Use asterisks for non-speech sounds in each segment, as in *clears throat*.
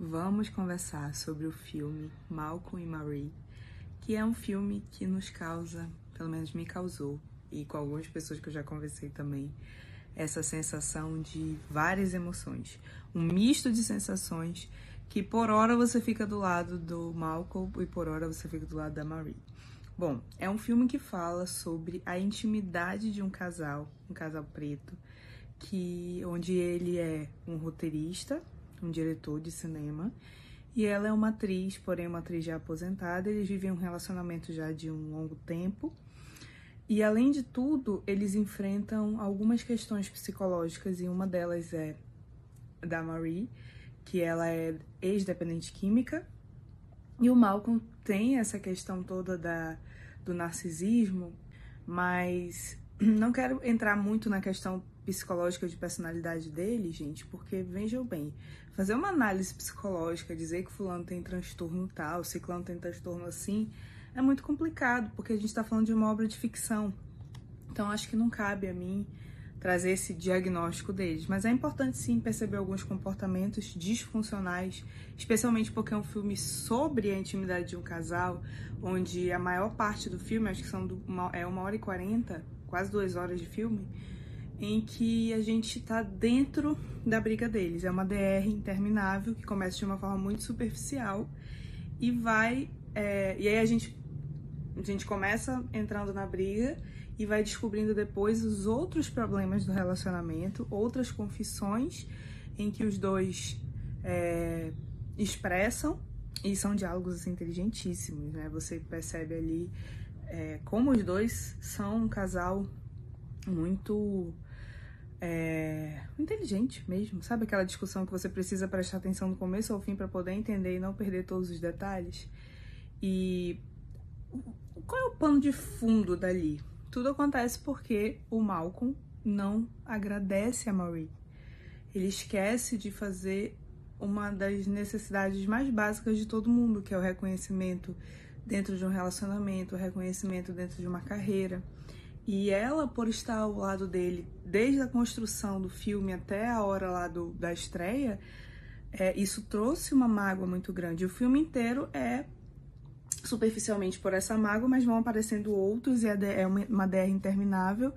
vamos conversar sobre o filme Malcolm e Marie, que é um filme que nos causa, pelo menos me causou, e com algumas pessoas que eu já conversei também, essa sensação de várias emoções. Um misto de sensações que por hora você fica do lado do Malcolm e por hora você fica do lado da Marie. Bom, é um filme que fala sobre a intimidade de um casal, um casal preto, que onde ele é um roteirista, um diretor de cinema, e ela é uma atriz, porém uma atriz já aposentada. Eles vivem um relacionamento já de um longo tempo. E além de tudo, eles enfrentam algumas questões psicológicas e uma delas é da Marie, que ela é ex-dependente química, e o Malcolm tem essa questão toda da, do narcisismo, mas não quero entrar muito na questão psicológica de personalidade dele, gente, porque vejam bem, fazer uma análise psicológica, dizer que fulano tem transtorno tal, ciclano tem transtorno assim, é muito complicado, porque a gente está falando de uma obra de ficção. Então acho que não cabe a mim trazer esse diagnóstico deles. Mas é importante sim perceber alguns comportamentos disfuncionais, especialmente porque é um filme sobre a intimidade de um casal, onde a maior parte do filme, acho que são uma, é uma hora e quarenta, quase duas horas de filme, em que a gente está dentro da briga deles. É uma DR interminável que começa de uma forma muito superficial e vai. É, e aí a gente, a gente começa entrando na briga e vai descobrindo depois os outros problemas do relacionamento, outras confissões em que os dois é, expressam e são diálogos assim, inteligentíssimos, né? Você percebe ali é, como os dois são um casal muito é, inteligente mesmo, sabe aquela discussão que você precisa prestar atenção do começo ao fim para poder entender e não perder todos os detalhes? E qual é o pano de fundo dali? Tudo acontece porque o Malcolm não agradece a Marie. Ele esquece de fazer uma das necessidades mais básicas de todo mundo, que é o reconhecimento dentro de um relacionamento, o reconhecimento dentro de uma carreira. E ela, por estar ao lado dele desde a construção do filme até a hora lá do, da estreia, é, isso trouxe uma mágoa muito grande. O filme inteiro é superficialmente por essa mágoa, mas vão aparecendo outros e é uma DR interminável,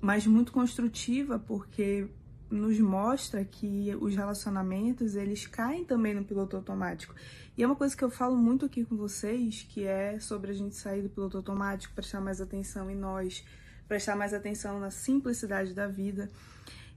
mas muito construtiva porque nos mostra que os relacionamentos eles caem também no piloto automático. E é uma coisa que eu falo muito aqui com vocês, que é sobre a gente sair do piloto automático, prestar mais atenção em nós, prestar mais atenção na simplicidade da vida.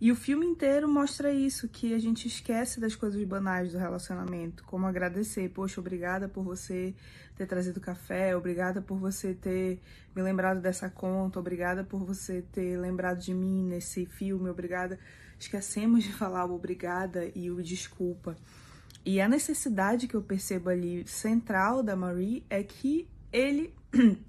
E o filme inteiro mostra isso, que a gente esquece das coisas banais do relacionamento, como agradecer, poxa, obrigada por você ter trazido café, obrigada por você ter me lembrado dessa conta, obrigada por você ter lembrado de mim nesse filme, obrigada. Esquecemos de falar o obrigada e o desculpa. E a necessidade que eu percebo ali central da Marie é que ele *clears throat*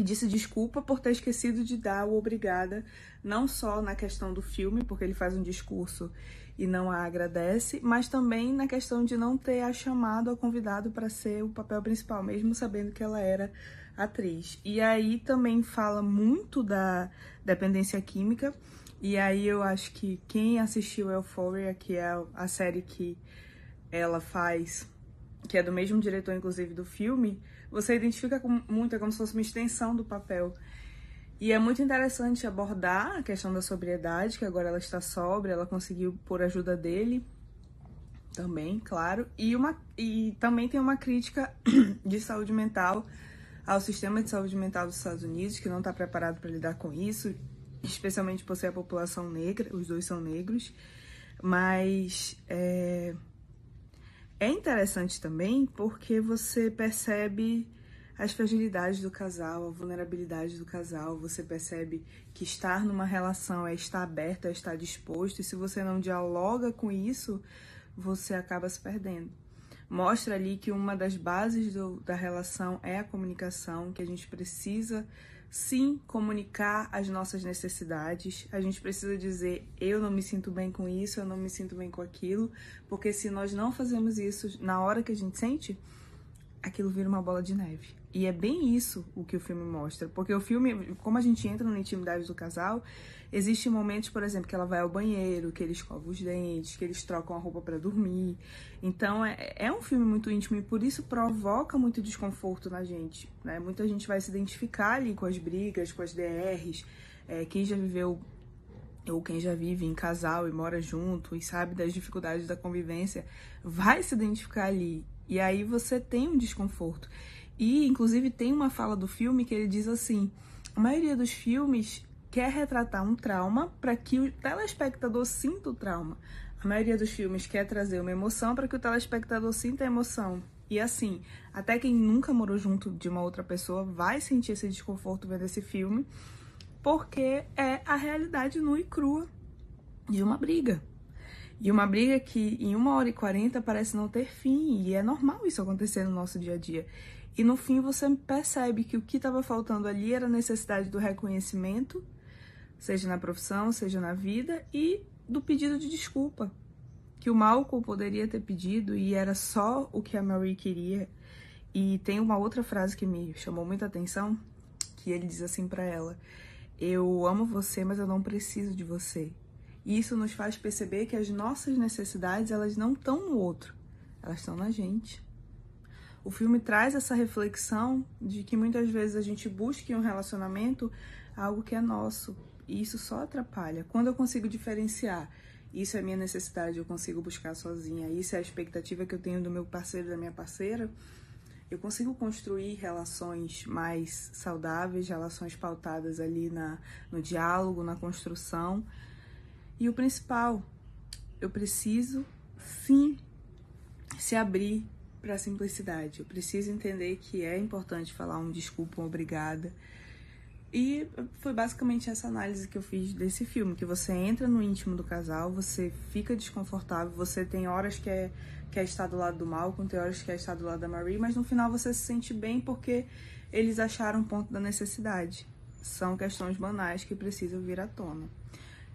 pedisse desculpa por ter esquecido de dar o obrigada, não só na questão do filme, porque ele faz um discurso e não a agradece, mas também na questão de não ter a chamado, a convidado para ser o papel principal, mesmo sabendo que ela era atriz. E aí também fala muito da dependência química, e aí eu acho que quem assistiu Euphoria, que é a série que ela faz, que é do mesmo diretor, inclusive, do filme, você identifica com, muito, é como se fosse uma extensão do papel. E é muito interessante abordar a questão da sobriedade, que agora ela está sóbria, ela conseguiu por ajuda dele também, claro. E, uma, e também tem uma crítica *clears throat* de saúde mental ao sistema de saúde mental dos Estados Unidos, que não está preparado para lidar com isso, especialmente por ser a população negra, os dois são negros. Mas é, é interessante também porque você percebe as fragilidades do casal, a vulnerabilidade do casal, você percebe que estar numa relação é estar aberto, é estar disposto, e se você não dialoga com isso, você acaba se perdendo. Mostra ali que uma das bases do, da relação é a comunicação, que a gente precisa sim comunicar as nossas necessidades. A gente precisa dizer: eu não me sinto bem com isso, eu não me sinto bem com aquilo, porque se nós não fazemos isso na hora que a gente sente, aquilo vira uma bola de neve. E é bem isso o que o filme mostra. Porque o filme, como a gente entra na intimidade do casal, existem momentos, por exemplo, que ela vai ao banheiro, que ele escova os dentes, que eles trocam a roupa para dormir. Então é, é um filme muito íntimo e por isso provoca muito desconforto na gente. Né? Muita gente vai se identificar ali com as brigas, com as DRs. É, quem já viveu ou quem já vive em casal e mora junto e sabe das dificuldades da convivência, vai se identificar ali. E aí você tem um desconforto. E, inclusive, tem uma fala do filme que ele diz assim: a maioria dos filmes quer retratar um trauma para que o telespectador sinta o trauma. A maioria dos filmes quer trazer uma emoção para que o telespectador sinta a emoção. E assim, até quem nunca morou junto de uma outra pessoa vai sentir esse desconforto vendo esse filme, porque é a realidade nua e crua de uma briga. E uma briga que em uma hora e quarenta parece não ter fim, e é normal isso acontecer no nosso dia a dia. E no fim você percebe que o que estava faltando ali era a necessidade do reconhecimento, seja na profissão, seja na vida, e do pedido de desculpa. Que o Malcolm poderia ter pedido e era só o que a Marie queria. E tem uma outra frase que me chamou muita atenção, que ele diz assim para ela: Eu amo você, mas eu não preciso de você. E isso nos faz perceber que as nossas necessidades, elas não estão no outro, elas estão na gente. O filme traz essa reflexão de que muitas vezes a gente busca em um relacionamento algo que é nosso, e isso só atrapalha. Quando eu consigo diferenciar, isso é minha necessidade, eu consigo buscar sozinha, isso é a expectativa que eu tenho do meu parceiro, da minha parceira, eu consigo construir relações mais saudáveis, relações pautadas ali na, no diálogo, na construção. E o principal, eu preciso sim se abrir para a simplicidade. Eu preciso entender que é importante falar um desculpa, um obrigada. E foi basicamente essa análise que eu fiz desse filme, que você entra no íntimo do casal, você fica desconfortável, você tem horas que é, quer estar do lado do Malcolm, tem horas que quer estar do lado da Marie, mas no final você se sente bem porque eles acharam o ponto da necessidade. São questões banais que precisam vir à tona.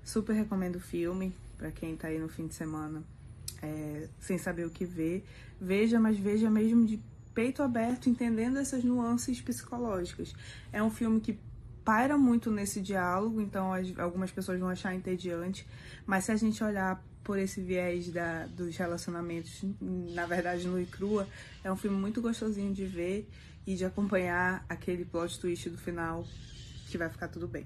Super recomendo o filme para quem tá aí no fim de semana é, sem saber o que ver. Veja, mas veja mesmo de peito aberto, entendendo essas nuances psicológicas. É um filme que paira muito nesse diálogo, então as, algumas pessoas vão achar entediante, mas se a gente olhar por esse viés da, dos relacionamentos, na verdade, no e crua, é um filme muito gostosinho de ver e de acompanhar aquele plot twist do final que vai ficar tudo bem.